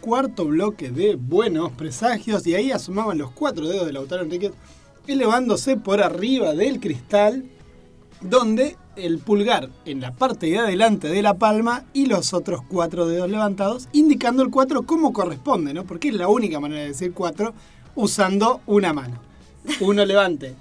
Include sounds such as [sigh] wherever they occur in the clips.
Cuarto bloque de Buenos Presagios. Y ahí asomaban los cuatro dedos de Lautaro Enríquez elevándose por arriba del cristal, donde el pulgar en la parte de adelante de la palma y los otros cuatro dedos levantados, indicando el cuatro como corresponde, ¿no? Porque es la única manera de decir cuatro usando una mano. Uno levante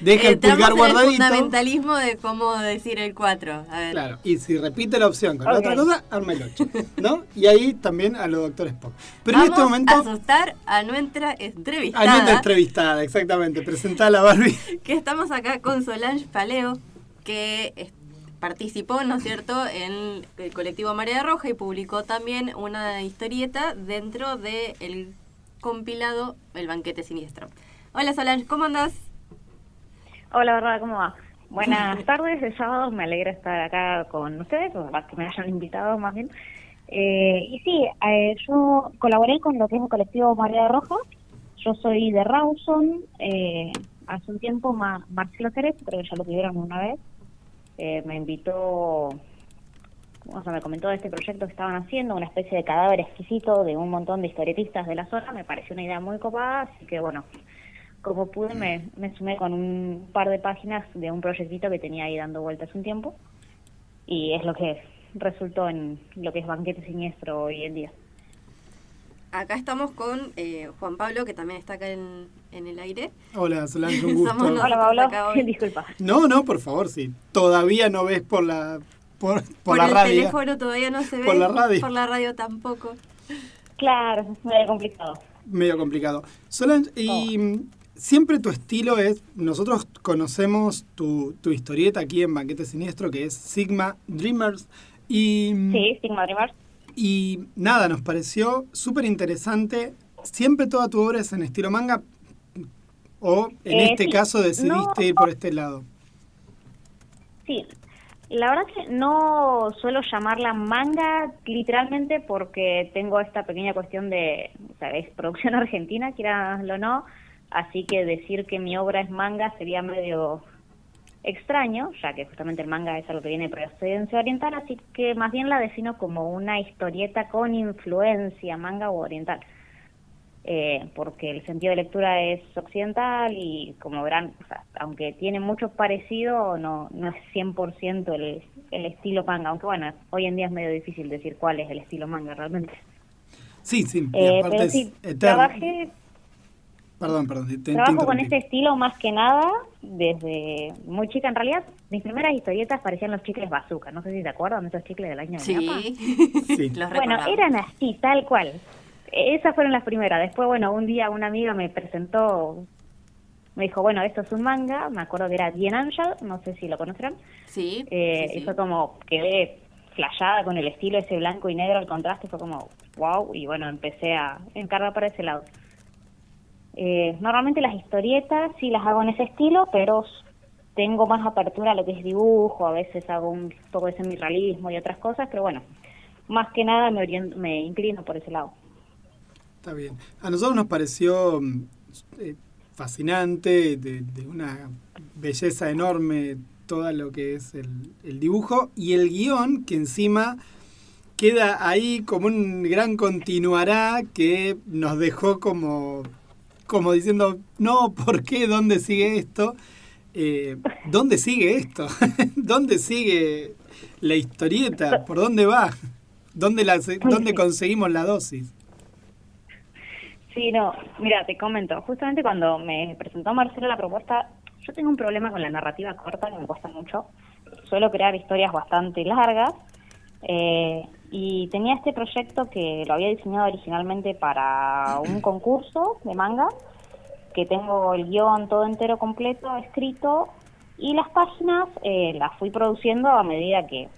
Deja el pulgar guardadito. el fundamentalismo de cómo decir el 4. Claro, y si repite la opción con la otra cosa, arma el 8. ¿No? Y ahí también a los doctores Spock. Pero en este momento. A asustar a nuestra entrevistada. A nuestra entrevistada, exactamente. Presentada la Barbie. [laughs] Que estamos acá con Solange Paleo, que participó, ¿no es cierto?, en el colectivo Marea Roja y publicó también una historieta dentro del compilado El Banquete Siniestro. Hola Solange, ¿cómo andás? Hola, verdad, ¿cómo va? Buenas [laughs] tardes, el sábado me alegra estar acá con ustedes, o que me hayan invitado más bien. Eh, y sí, eh, yo colaboré con lo que es el colectivo María Roja, yo soy de Rawson, eh, hace un tiempo Marcelo Jerez, creo que ya lo tuvieron una vez, me invitó, o sea, me comentó de este proyecto que estaban haciendo, una especie de cadáver exquisito de un montón de historietistas de la zona, me pareció una idea muy copada, así que bueno, como pude me, me sumé con un par de páginas de un proyectito que tenía ahí dando vueltas un tiempo y es lo que resultó en lo que es banquete siniestro hoy en día. Acá estamos con eh, Juan Pablo, que también está acá en, en el aire. Hola, Solange, un [laughs] gusto. Hola, Pablo. [laughs] Disculpa. No, no, por favor, sí. Todavía no ves por la por, por, la el radio. teléfono todavía no se ve. Por la radio. Por la radio tampoco. Claro, es medio complicado. Medio complicado. Solange, y... Siempre tu estilo es, nosotros conocemos tu, tu historieta aquí en Banquete Siniestro, que es Sigma Dreamers. Y, sí, Sigma Dreamers. Y nada, nos pareció súper interesante. ¿Siempre toda tu obra es en estilo manga? ¿O en eh, este caso decidiste ir por este lado? Sí, la verdad que no suelo llamarla manga literalmente porque tengo esta pequeña cuestión de, ¿sabes? Producción [laughs] argentina, quieras o no así que decir que mi obra es manga sería medio extraño, ya que justamente el manga es algo que viene de procedencia oriental, así que más bien la defino como una historieta con influencia manga o oriental. Eh, porque el sentido de lectura es occidental y como verán, aunque tiene mucho parecido, no, no es 100% el, el estilo manga, aunque bueno, hoy en día es medio difícil decir cuál es el estilo manga realmente. Sí, sí, eh, pero sí, trabajé Perdón, perdón. Trabajo con este estilo más que nada desde muy chica. En realidad, mis primeras historietas parecían los chicles bazooka. No sé si te acuerdan de esos chicles del año sí. [laughs] sí. bueno, eran así, tal cual. Esas fueron las primeras. Después, bueno, un día una amiga me presentó, me dijo, bueno, esto es un manga. Me acuerdo que era Bien Angel, no sé si lo conocerán. Sí. Eh, Y fue como, quedé flayada con el estilo ese blanco y negro, el contraste, fue como, wow. Y bueno, empecé a encargar para ese lado. Eh, normalmente las historietas sí las hago en ese estilo, pero tengo más apertura a lo que es dibujo, a veces hago un poco de semirrealismo y otras cosas, pero bueno, más que nada me, me inclino por ese lado. Está bien. A nosotros nos pareció mm, eh, fascinante, de, una belleza enorme todo lo que es el, el dibujo y el guion que encima queda ahí como un gran continuará que nos dejó como como diciendo, no, ¿por qué? ¿Dónde sigue esto? Eh, ¿Dónde sigue esto? [laughs] ¿Dónde sigue la historieta? ¿Por dónde va? ¿Dónde, la, ¿Dónde conseguimos la dosis? Sí, no, mira, te comento, justamente cuando me presentó Marcelo la propuesta, yo tengo un problema con la narrativa corta que me cuesta mucho. Suelo crear historias bastante largas eh, y tenía este proyecto que lo había diseñado originalmente para un [clears throat] concurso de manga, que tengo el guion todo entero completo, escrito, y las páginas eh, las fui produciendo a medida que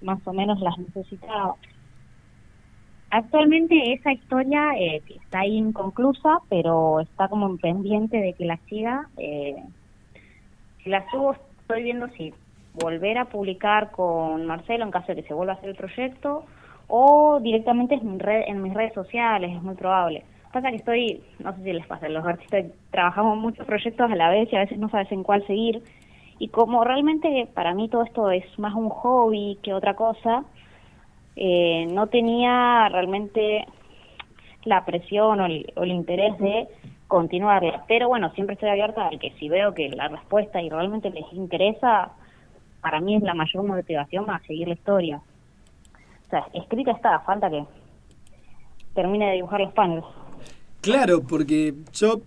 más o menos las necesitaba. Actualmente esa historia eh, está ahí inconclusa, pero está como en pendiente de que la siga. Eh, si la subo, estoy viendo si volver a publicar con Marcelo en caso de que se vuelva a hacer el proyecto o directamente en, en mis redes sociales, es muy probable. Pasa que estoy, no sé si les pasa, los artistas trabajamos muchos proyectos a la vez y a veces no sabes en cuál seguir. Y como realmente para mí todo esto es más un hobby que otra cosa, eh, no tenía realmente la presión o el, o el interés de continuarla. Pero bueno, siempre estoy abierta a que si veo que la respuesta y realmente les interesa, para mí es la mayor motivación a seguir la historia. O sea, escrita está, falta que termine de dibujar los paneles. Claro, porque yo,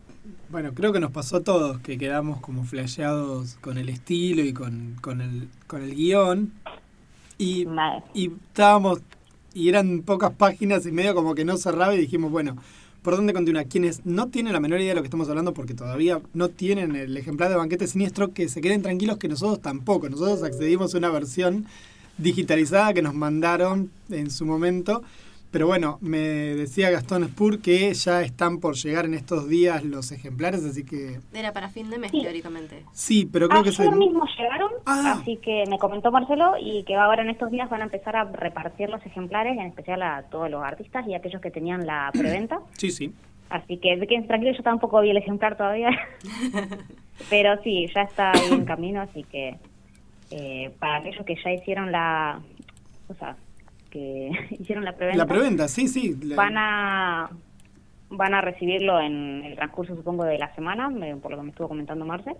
bueno, creo que nos pasó a todos que quedamos como flasheados con el estilo y con, con, el, con el guion. Y, y estábamos, y eran pocas páginas y medio como que no cerraba y dijimos, bueno, ¿por dónde continúa? Quienes no tienen la menor idea de lo que estamos hablando porque todavía no tienen el ejemplar de Banquete Siniestro, que se queden tranquilos que nosotros tampoco. Nosotros accedimos a una versión digitalizada que nos mandaron en su momento. Pero bueno, me decía Gastón Spur que ya están por llegar en estos días los ejemplares, así que Era para fin de mes, Sí. teóricamente. sí, pero creo que Ayer se... mismo llegaron, Ah. así que me comentó Marcelo y que ahora en estos días van a empezar a repartir los ejemplares, en especial a todos los artistas y aquellos que tenían la [clears throat] preventa. Sí, sí. Así que queden tranquilos, yo tampoco vi el ejemplar todavía. [laughs] Pero sí, ya está ahí en camino, así que eh, para aquellos que ya hicieron la. O sea, que [laughs] hicieron la preventa. La preventa, sí, sí. la- Van a. Van a recibirlo en el transcurso, supongo, de la semana, por lo que me estuvo comentando Marce.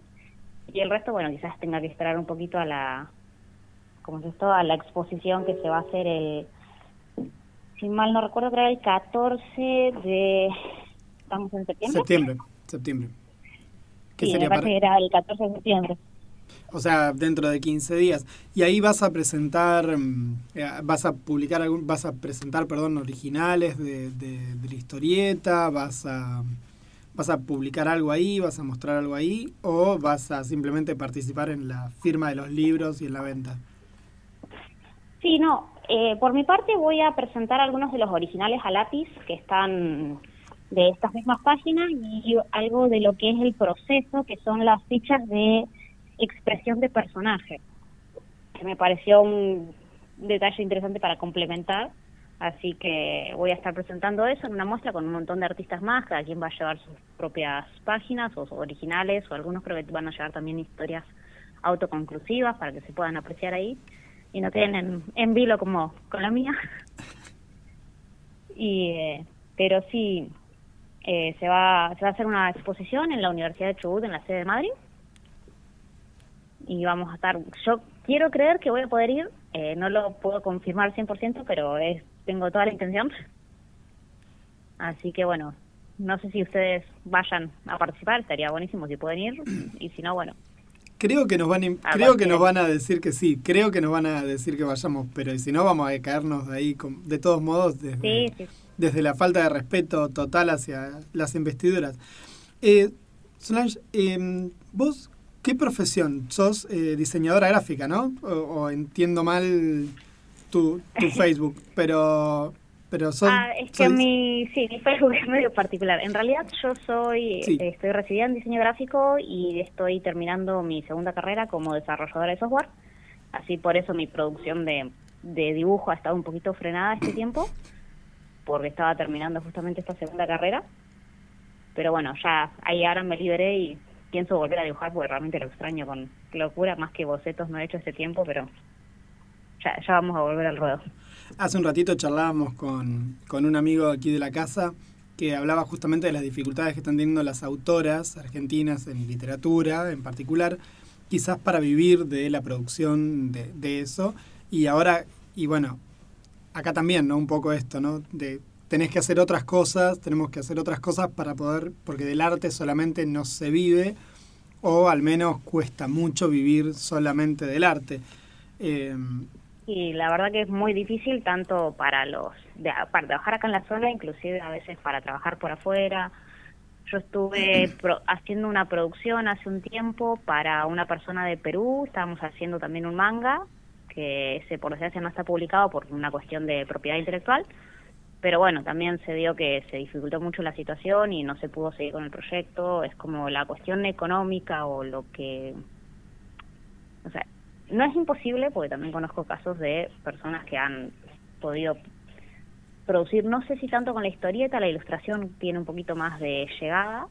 Y el resto, bueno, quizás tenga que esperar un poquito a la. ¿Cómo es esto? A la exposición que se va a hacer el. Si mal no recuerdo, creo el 14 de. ¿Estamos en septiembre? Septiembre, septiembre. ¿Qué Sí, sería me para- parece que era el 14 de septiembre. O sea, dentro de 15 días. Y ahí vas a presentar, mm, eh, vas a publicar, algún, vas a presentar, perdón, originales de, de- de la historieta, vas a, vas a publicar algo ahí, vas a mostrar algo ahí, o vas a simplemente participar en la firma de los libros y en la venta. Sí, no. eh, por mi parte voy a presentar algunos de los originales a lápiz que están de estas mismas páginas y algo de lo que es el proceso, que son las fichas de expresión de personaje, que me pareció un detalle interesante para complementar. Así que voy a estar presentando eso en una muestra con un montón de artistas más, cada quien va a llevar sus propias páginas o originales, o algunos creo que van a llevar también historias autoconclusivas para que se puedan apreciar ahí y no queden en, en vilo como con la mía. y eh, Pero sí, eh, se, va, se va a hacer una exposición en la Universidad de Chubut, en la sede de Madrid. Y vamos a estar, yo quiero creer que voy a poder ir, eh, no lo puedo confirmar 100%, pero es, tengo toda la intención. Así que bueno, no sé si ustedes vayan a participar, estaría buenísimo si pueden ir, y si no, bueno, Creo que nos van a, Ah, creo que nos van a decir que sí, creo que nos van a decir que vayamos, pero si no vamos a caernos de ahí con- de todos modos desde, sí, sí. desde la falta de respeto total hacia las investiduras. Eh, Solange, eh, vos qué profesión? Sos eh, diseñadora gráfica, ¿no? O, o entiendo mal tu, tu [laughs] Facebook, pero pero sos, Ah, es que sos- mi, sí, mi Facebook es medio particular. En realidad yo soy, Sí. eh, estoy recibida en diseño gráfico y estoy terminando mi segunda carrera como desarrolladora de software. Así por eso mi producción de, de dibujo ha estado un poquito frenada este [coughs] tiempo, porque estaba terminando justamente esta segunda carrera. Pero bueno, ya ahí ahora me liberé y pienso volver a dibujar porque realmente lo extraño con locura, más que bocetos no he hecho este tiempo, pero ya, vamos a volver al ruedo. Hace un ratito charlábamos con, con un amigo aquí de la casa que hablaba justamente de las dificultades que están teniendo las autoras argentinas en literatura en particular, quizás para vivir de la producción de, de eso. Y ahora, y bueno, acá también, ¿no? Un poco esto, ¿no? De tenés que hacer otras cosas, tenemos que hacer otras cosas para poder, porque del arte solamente no se vive, o al menos cuesta mucho vivir solamente del arte. Eh, Y la verdad que es muy difícil tanto para los de, para trabajar acá en la zona, inclusive a veces para trabajar por afuera. Yo estuve [clears throat] pro- haciendo una producción hace un tiempo para una persona de Perú, estábamos haciendo también un manga que ese por desgracia no está publicado por una cuestión de propiedad intelectual, pero bueno, también se dio que se dificultó mucho la situación y no se pudo seguir con el proyecto, es como la cuestión económica o lo que o sea, no es imposible, porque también conozco casos de personas que han podido producir, no sé si tanto con la historieta, la ilustración tiene un poquito más de llegada,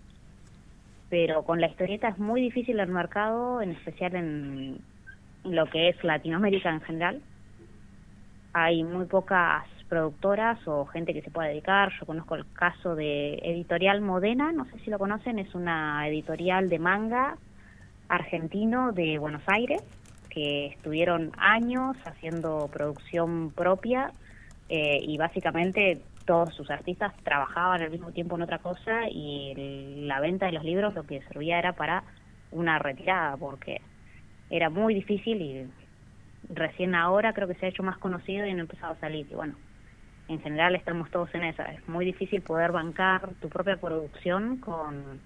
pero con la historieta es muy difícil el mercado, en especial en lo que es Latinoamérica en general. hay muy pocas productoras o gente que se pueda dedicar. Yo conozco el caso de Editorial Modena, no sé si lo conocen, es una editorial de manga argentino de Buenos Aires, que estuvieron años haciendo producción propia eh, y básicamente todos sus artistas trabajaban al mismo tiempo en otra cosa y la venta de los libros lo que servía era para una retirada porque era muy difícil y recién ahora creo que se ha hecho más conocido y han empezado a salir y bueno en general estamos todos en esa es muy difícil poder bancar tu propia producción con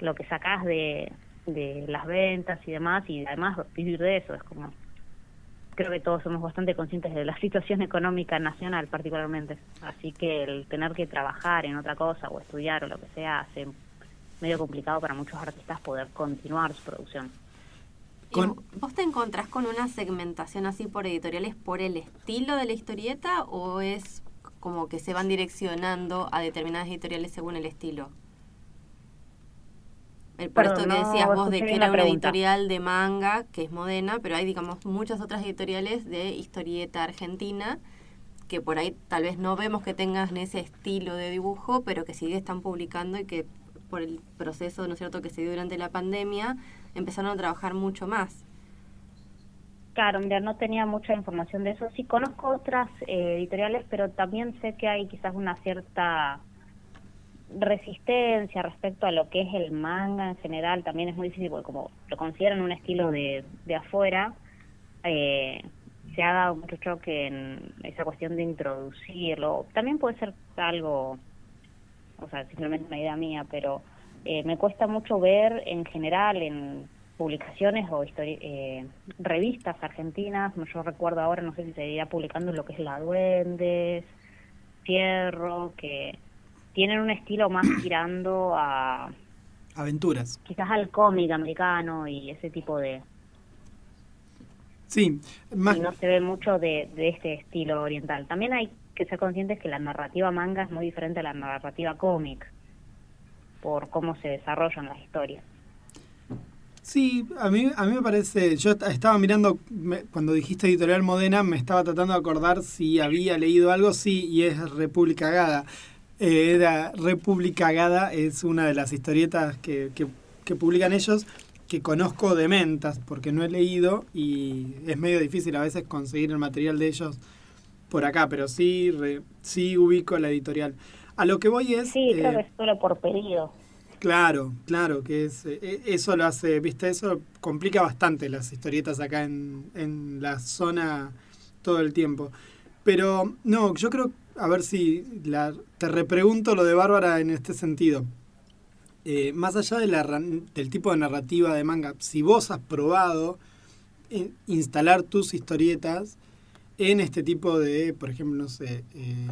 lo que sacas de, de las ventas y demás y además vivir de eso es como creo que todos somos bastante conscientes de la [laughs] situación económica nacional particularmente. Así que el tener que trabajar en otra cosa o estudiar o lo que sea hace medio complicado para muchos artistas poder continuar su producción. ¿Vos te encontrás con una segmentación así por editoriales por el estilo de la historieta o es como que se van direccionando a determinadas editoriales según el estilo? El, por esto que decías vos de que era una editorial de manga, que es Modena, pero hay, digamos, muchas otras editoriales de historieta argentina que por ahí tal vez no vemos que tengan ese estilo de dibujo, pero que sí están publicando y que por el proceso, ¿no es cierto?, que se dio durante la pandemia, empezaron a trabajar mucho más. Claro, no tenía mucha información de eso. Sí conozco otras eh, editoriales, pero también sé que hay quizás una cierta resistencia respecto a lo que es el manga en general también es muy difícil porque como lo consideran un estilo de, de afuera eh, se ha dado mucho choque en esa cuestión de introducirlo también puede ser algo o sea simplemente una idea mía pero eh, me cuesta mucho ver en general en publicaciones o eh, revistas argentinas yo recuerdo ahora no sé si seguiría publicando lo que es La Duendes Fierro que tienen un estilo más [coughs] tirando a... Aventuras. Quizás al cómic americano y ese tipo de... Sí, más... Y no se ve mucho de, de este estilo oriental. También hay que ser conscientes que la narrativa manga es muy diferente a la narrativa cómic por cómo se desarrollan las historias. Sí, a mí, a mí me parece, yo estaba mirando, cuando dijiste editorial Modena, me estaba tratando de acordar si había leído algo, sí, y es República Gada. Eh, era República Gada, es una de las historietas que, que, publican ellos que conozco de mentas porque no he leído y es medio difícil a veces conseguir el material de ellos por acá, pero sí, sí ubico la editorial. A lo que voy es... Sí, creo eh, que es solo por pedido. Claro, claro, que es eh, eso lo hace, viste, eso complica bastante las historietas acá en, en la zona todo el tiempo. Pero no, yo creo a ver si la, te repregunto lo de Bárbara en este sentido. Eh, más allá de la, del tipo de narrativa de manga, si vos has probado eh, instalar tus historietas en este tipo de, por ejemplo, no sé, eh,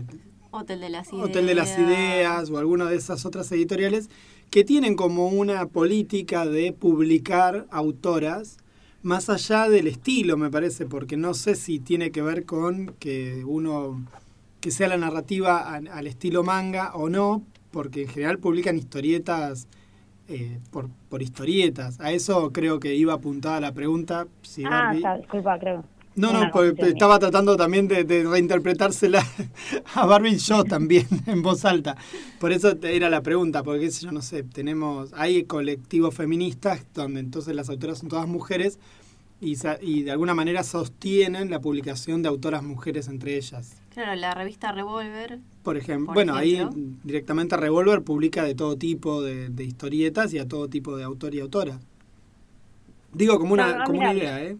Hotel de las Ideas. Hotel de las Ideas o alguna de esas otras editoriales que tienen como una política de publicar autoras más allá del estilo, me parece, porque no sé si tiene que ver con que uno que sea la narrativa al, estilo manga o no, porque en general publican historietas eh, por, por historietas. A eso creo que iba apuntada la pregunta. Si ah, disculpa, creo. No, no, porque estaba tratando también de, reinterpretársela [laughs] a Barbie y yo también [laughs] en voz alta. Por eso era la pregunta, porque yo no sé, tenemos, hay colectivos feministas donde entonces las autoras son todas mujeres y, y de alguna manera sostienen la publicación de autoras mujeres entre ellas. Claro, la revista Revolver. Por ejemplo, bueno, ahí directamente Revolver publica de todo tipo de, historietas y a todo tipo de autor y autora. Digo como una, como una idea, ¿eh?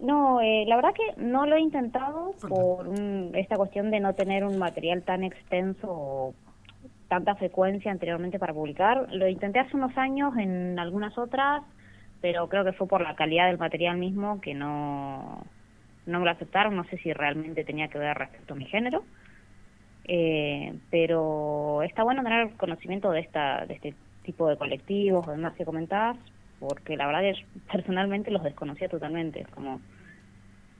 No, eh, la verdad que no lo he intentado por esta cuestión de no tener un material tan extenso o tanta frecuencia anteriormente para publicar. Lo intenté hace unos años en algunas otras, pero creo que fue por la calidad del material mismo que no no me lo aceptaron, no sé si realmente tenía que ver respecto a mi género, eh, pero está bueno tener conocimiento de esta de este tipo de colectivos o demás que comentabas, porque la verdad es personalmente los desconocía totalmente, como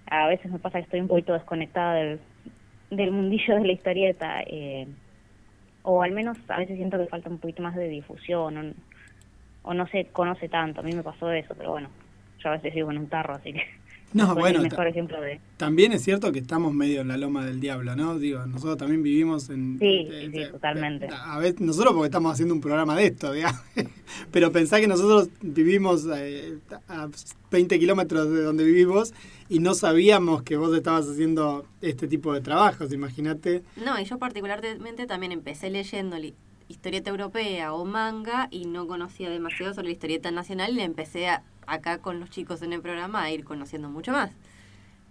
a veces me pasa que estoy un poquito desconectada del, del mundillo de la historieta, eh, o al menos a veces siento que falta un poquito más de difusión, o, o no se conoce tanto, a mí me pasó eso, pero bueno, yo a veces vivo en un tarro, así que No, bueno, el mejor ta- ejemplo de... También es cierto que estamos medio en la loma del diablo, ¿no? Digo, nosotros también vivimos en... Sí, eh, sí, eh, totalmente. A veces, nosotros porque estamos haciendo un programa de esto, digamos. [laughs] Pero pensá que nosotros vivimos eh, a 20 kilómetros de donde vivimos y no sabíamos que vos estabas haciendo este tipo de trabajos, imagínate. No, y yo particularmente también empecé leyendo li- historieta europea o manga y no conocía demasiado sobre la historieta nacional y le empecé a- acá con los chicos en el programa a ir conociendo mucho más.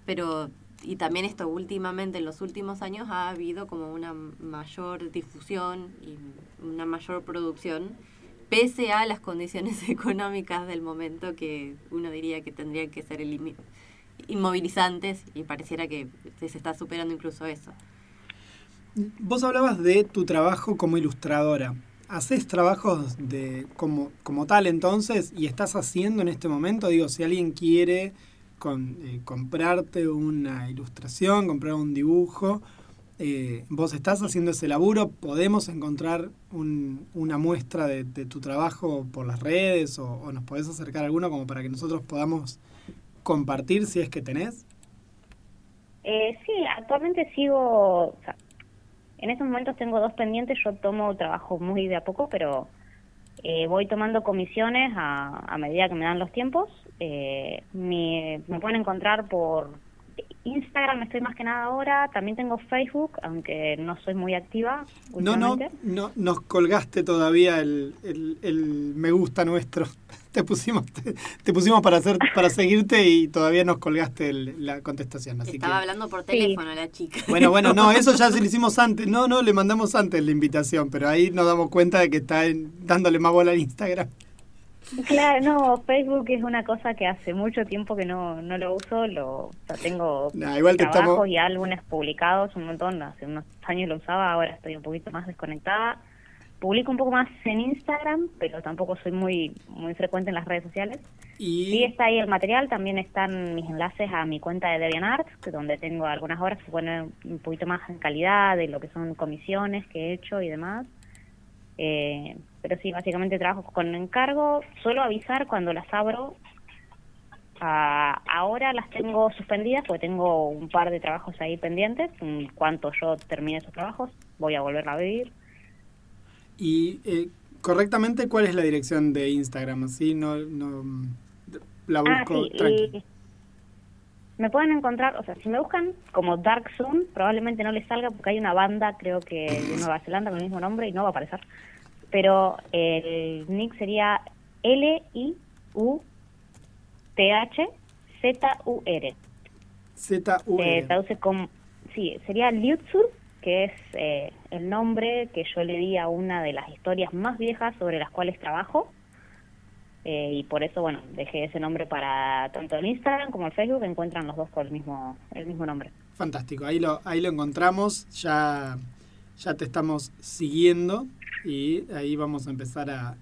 Pero, y también esto últimamente, en los últimos años ha habido como una mayor difusión y una mayor producción, pese a las condiciones [laughs] económicas del momento que uno diría que tendrían que ser inmovilizantes y pareciera que se está superando incluso eso. Vos hablabas de tu trabajo como ilustradora. ¿Haces trabajos de como, como tal entonces y estás haciendo en este momento? Digo, si alguien quiere con, eh, comprarte una ilustración, comprar un dibujo, eh, vos estás haciendo ese laburo, podemos encontrar un- una muestra de, tu trabajo por las redes o, o nos podés acercar alguno como para que nosotros podamos compartir si es que tenés. Eh, sí, actualmente sigo, en estos momentos tengo dos pendientes, yo tomo trabajo muy de a poco, pero eh, voy tomando comisiones a, a medida que me dan los tiempos. Eh, mi- me pueden encontrar por Instagram, estoy más que nada ahora, también tengo Facebook, aunque no soy muy activa. No, no, no, nos colgaste todavía el, el, el me gusta nuestro. [laughs] Te pusimos, te, te pusimos para hacer, para seguirte y todavía nos colgaste el- la contestación. Así Estaba que, hablando por teléfono la chica. bueno, bueno, no, eso ya [laughs] se lo hicimos antes. No, no, le mandamos antes la invitación, pero ahí nos damos cuenta de que está en- dándole más bola al Instagram. Claro, no, Facebook es una cosa que hace mucho tiempo que no, no lo uso, lo, o sea, tengo Nah, igual te trabajos estamos- y álbumes publicados un montón, hace unos años lo usaba, ahora estoy un poquito más desconectada. Publico un poco más en Instagram, pero tampoco soy muy muy frecuente en las redes sociales. Y Sí está ahí el material, también están mis enlaces a mi cuenta de DeviantArt, que donde tengo algunas obras que ponen un poquito más en calidad de lo que son comisiones que he hecho y demás. Eh, pero sí, básicamente trabajo con encargo, suelo avisar cuando las abro. Ah, ahora las tengo suspendidas porque tengo un par de trabajos ahí pendientes. En cuanto yo termine esos trabajos, voy a volver a vivir. Y eh, correctamente, ¿cuál es la dirección de Instagram? Así no, no la Ah, busco sí, y me pueden encontrar, o sea, si me buscan como Dark Zoom, probablemente no les salga porque hay una banda, creo que de [clears throat] Nueva Zelanda con el mismo nombre y no va a aparecer. Pero el nick sería L-I-U-T-H-Z-U-R. Z-U-R. Se traduce como, sí, sería Liutsur, que es eh, el nombre que yo le di a una de las historias más viejas sobre las cuales trabajo. Eh, y por eso, bueno, dejé ese nombre para tanto el Instagram como el Facebook, encuentran los dos con el mismo, el mismo nombre. Fantástico, ahí lo, ahí lo encontramos, ya, ya te estamos siguiendo y ahí vamos a empezar a,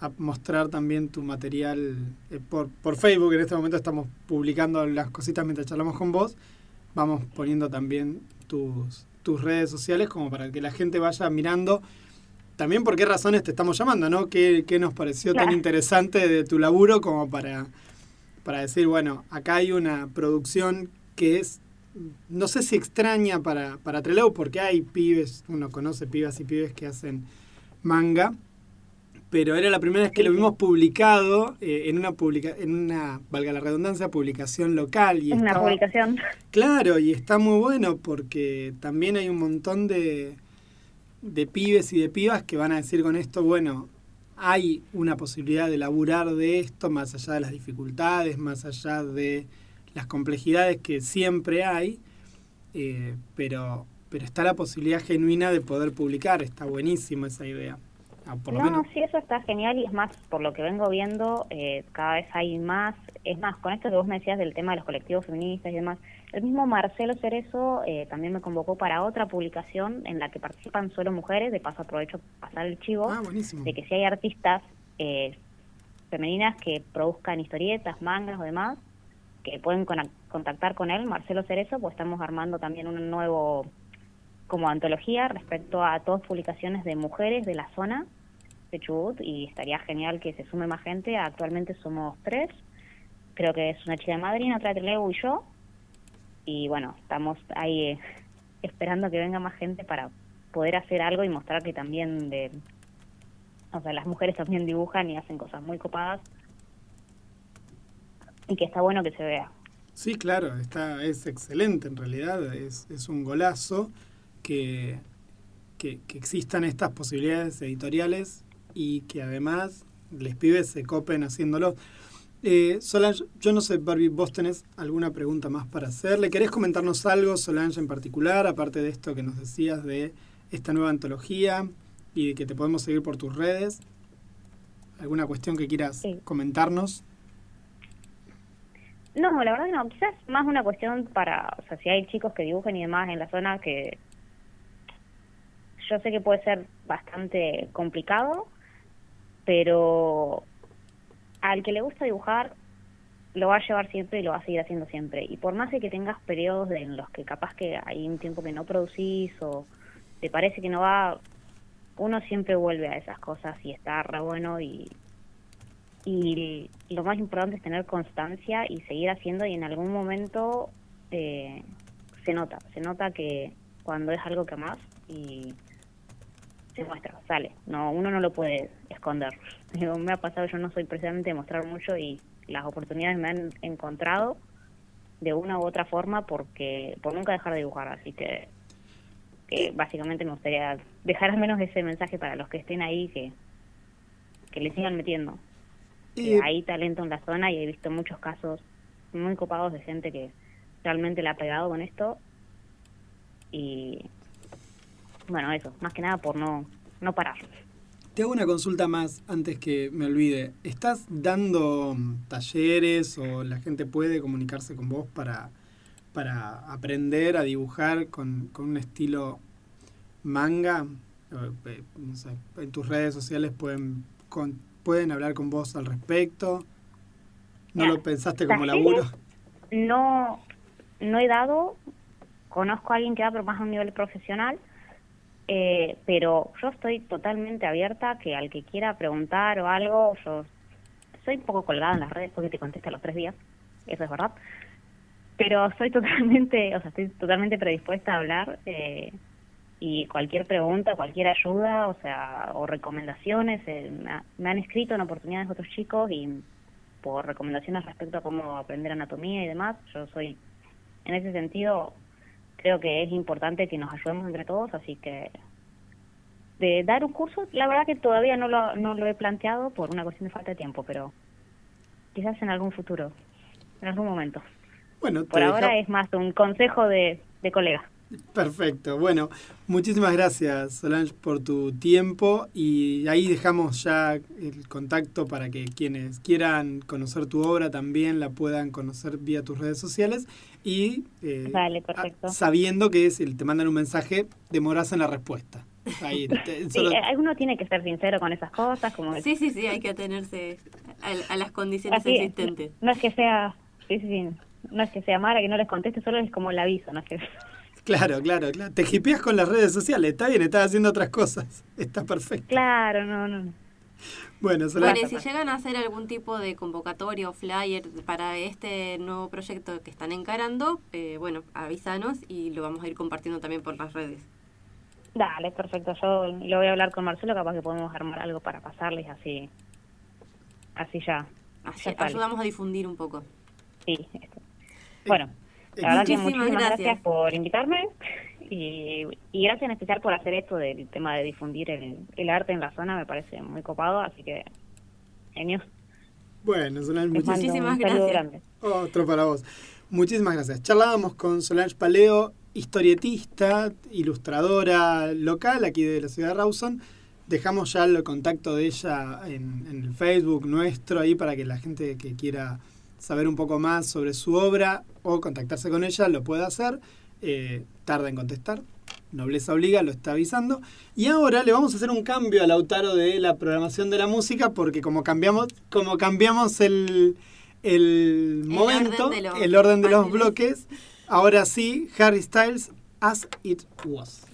a mostrar también tu material eh, por, por Facebook. En este momento estamos publicando las cositas mientras charlamos con vos. Vamos poniendo también tus, tus redes sociales como para que la gente vaya mirando también por qué razones te estamos llamando, ¿no? ¿Qué, qué nos pareció tan interesante de tu laburo como para, para decir, bueno, acá hay una producción que es, no sé si extraña para, para Trelew, porque hay pibes, uno conoce pibas y pibes que hacen manga, pero era la primera vez que lo vimos publicado eh, en una publica en una, valga la redundancia, publicación local. Y Es una estaba- publicación. Claro, y está muy bueno porque también hay un montón de, de pibes y de pibas que van a decir con esto, bueno, hay una posibilidad de laburar de esto más allá de las dificultades, más allá de las complejidades que siempre hay, eh, pero, pero está la posibilidad genuina de poder publicar, está buenísima esa idea. Ah, por lo no, menos. sí, eso está genial y es más, por lo que vengo viendo, eh, cada vez hay más, es más, con esto que vos me decías del tema de los colectivos feministas y demás, el mismo Marcelo Cerezo eh, también me convocó para otra publicación en la que participan solo mujeres, de paso aprovecho para pasar el chivo, Ah, buenísimo. de que si hay artistas eh, femeninas que produzcan historietas, mangas o demás, que pueden contactar con él, Marcelo Cerezo, pues estamos armando también un nuevo como antología respecto a todas publicaciones de mujeres de la zona de Chubut y estaría genial que se sume más gente. Actualmente somos tres creo que es una chica de Madrid, otra de y yo. Y bueno, estamos ahí eh, [laughs] esperando que venga más gente para poder hacer algo y mostrar que también de o sea, las mujeres también dibujan y hacen cosas muy copadas y que está bueno que se vea. Sí, claro, está, es excelente en realidad, es, es un golazo que, que, que existan estas posibilidades editoriales y que además les pibes se copen haciéndolo. Eh, Solange, yo no sé, Barbie, vos tenés alguna pregunta más para hacerle. ¿Querés comentarnos algo, Solange, en particular, aparte de esto que nos decías de esta nueva antología y de que te podemos seguir por tus redes? ¿Alguna cuestión que quieras Sí. comentarnos? No, la verdad no, quizás más una cuestión para, o sea, si hay chicos que dibujen y demás en la zona que yo sé que puede ser bastante complicado, pero al que le gusta dibujar lo va a llevar siempre y lo va a seguir haciendo siempre. Y por más de que tengas periodos en los que capaz que hay un tiempo que no producís o te parece que no va, uno siempre vuelve a esas cosas y está re bueno y, y lo más importante es tener constancia y seguir haciendo y en algún momento eh, se nota, se nota que cuando es algo que amas y se muestra, sale, no uno no lo puede esconder. [laughs] Digo, me ha pasado, yo no soy precisamente de mostrar mucho y las oportunidades me han encontrado de una u otra forma porque por nunca dejar de dibujar, así que, que básicamente me gustaría dejar al menos ese mensaje para los que estén ahí que, que le sigan metiendo Eh, hay talento en la zona y he visto muchos casos muy copados de gente que realmente la ha pegado con esto y bueno eso más que nada por no no parar Te hago una consulta más antes que me olvide. ¿Estás dando mm, talleres o la gente puede comunicarse con vos para, para aprender a dibujar con, con un estilo manga? Eh, no sé, en tus redes sociales pueden, con- pueden hablar con vos al respecto. ¿No Mira, lo pensaste como laburo? no no he dado conozco a alguien que da pero más a un nivel profesional eh, pero yo estoy totalmente abierta que al que quiera preguntar o algo yo soy un poco colgada en las redes porque te contesto a los tres días eso es verdad pero soy [laughs] totalmente o sea estoy totalmente predispuesta a hablar eh, y cualquier pregunta cualquier ayuda o sea o recomendaciones eh, me, ha- me han escrito en oportunidades otros chicos y por recomendaciones respecto a cómo aprender anatomía y demás. Yo soy, en ese sentido, creo que es importante que nos ayudemos entre todos, así que de dar un curso, la verdad que todavía no lo, no lo he planteado por una cuestión de falta de tiempo, pero quizás en algún futuro, en algún momento. Bueno, Por ahora deja- es más un consejo de, de colega. Perfecto. Bueno, muchísimas gracias Solange por tu tiempo y ahí dejamos ya el contacto para que quienes quieran conocer tu obra también la puedan conocer vía tus redes sociales y eh, Vale, perfecto. a- sabiendo que si te mandan un mensaje demoras en la respuesta. Ahí, [laughs] te- Sí, solo- eh, uno tiene que ser sincero con esas cosas, como Sí, sí, sí, hay que atenerse a, a las condiciones Así existentes. No es que sea, sí, sí, sí, no es que sea mala que no les conteste, solo es como el aviso, no es que Claro, claro, claro. Te hipeas con las redes sociales, está bien, estás haciendo otras cosas. [laughs] Está perfecto. Claro, no, no. Bueno, Solange, Bueno, y si llegan a hacer algún tipo de convocatoria o flyer para este nuevo proyecto que están encarando, eh, bueno, avísanos y lo vamos a ir compartiendo también por las redes. Dale, perfecto. Yo lo voy a hablar con Marcelo, capaz que podemos armar algo para pasarles así. Así ya. Así ya ayudamos a difundir un poco. Sí. esto. Bueno, la verdad que Muchísimas muchísimas gracias. gracias. por invitarme y, y gracias en especial por hacer esto del tema de difundir el, el arte en la zona, me parece muy copado, así que genios. bueno, Solange, muchísimas gracias. Otro para vos. Muchísimas gracias. Charlábamos con Solange Paleo, historietista, ilustradora local aquí de la ciudad de Rawson. Dejamos ya el contacto de ella en, en el Facebook nuestro ahí para que la gente que quiera saber un poco más sobre su obra o contactarse con ella lo pueda hacer. Eh, tarda en contestar. Nobleza Obliga lo está avisando. Y ahora le vamos a hacer un cambio a Lautaro de la programación de la música porque como cambiamos, como cambiamos el, el momento, orden el orden de los bloques, ahora sí, Harry Styles, As It Was.